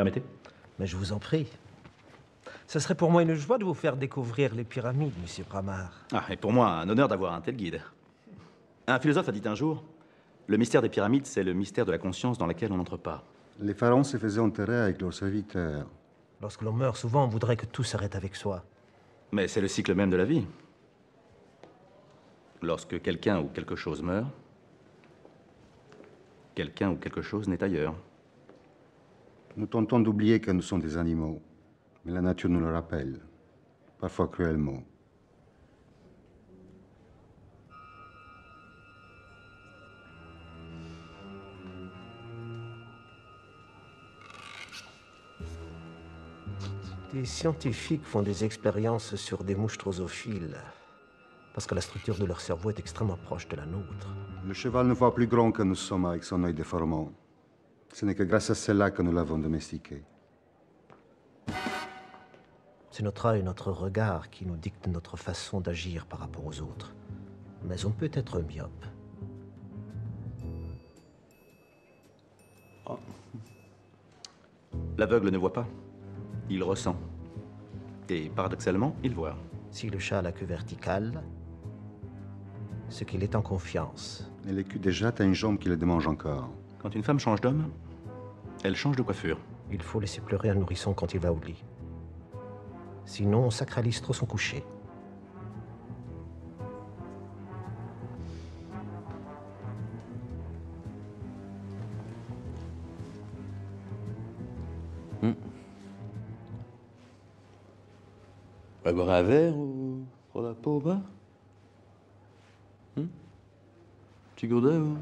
Permettez Mais je vous en prie. Ce serait pour moi une joie de vous faire découvrir les pyramides, monsieur Bramar. Ah, et pour moi, un honneur d'avoir un tel guide. Un philosophe a dit un jour Le mystère des pyramides, c'est le mystère de la conscience dans laquelle on n'entre pas. Les pharaons se faisaient enterrer avec leurs serviteurs. Lorsque l'on meurt, souvent on voudrait que tout s'arrête avec soi. Mais c'est le cycle même de la vie. Lorsque quelqu'un ou quelque chose meurt, quelqu'un ou quelque chose n'est ailleurs. Nous tentons d'oublier que nous sommes des animaux, mais la nature nous le rappelle, parfois cruellement. Des scientifiques font des expériences sur des mouches drosophiles, parce que la structure de leur cerveau est extrêmement proche de la nôtre. Le cheval ne voit plus grand que nous sommes avec son œil déformant. Ce n'est que grâce à cela que nous l'avons domestiqué. C'est notre œil, notre regard qui nous dicte notre façon d'agir par rapport aux autres. Mais on peut être myope. L'aveugle ne voit pas, il ressent. Et paradoxalement, il voit. Si le chat a la queue verticale, c'est qu'il est en confiance. Et l'écu déjà a une jambe qui le démange encore. Quand une femme change d'homme, elle change de coiffure. Il faut laisser pleurer un nourrisson quand il va au lit. Sinon, on sacralise trop son coucher. On va boire un verre ou pour la peau bas? Hum Petit gourdin, ou?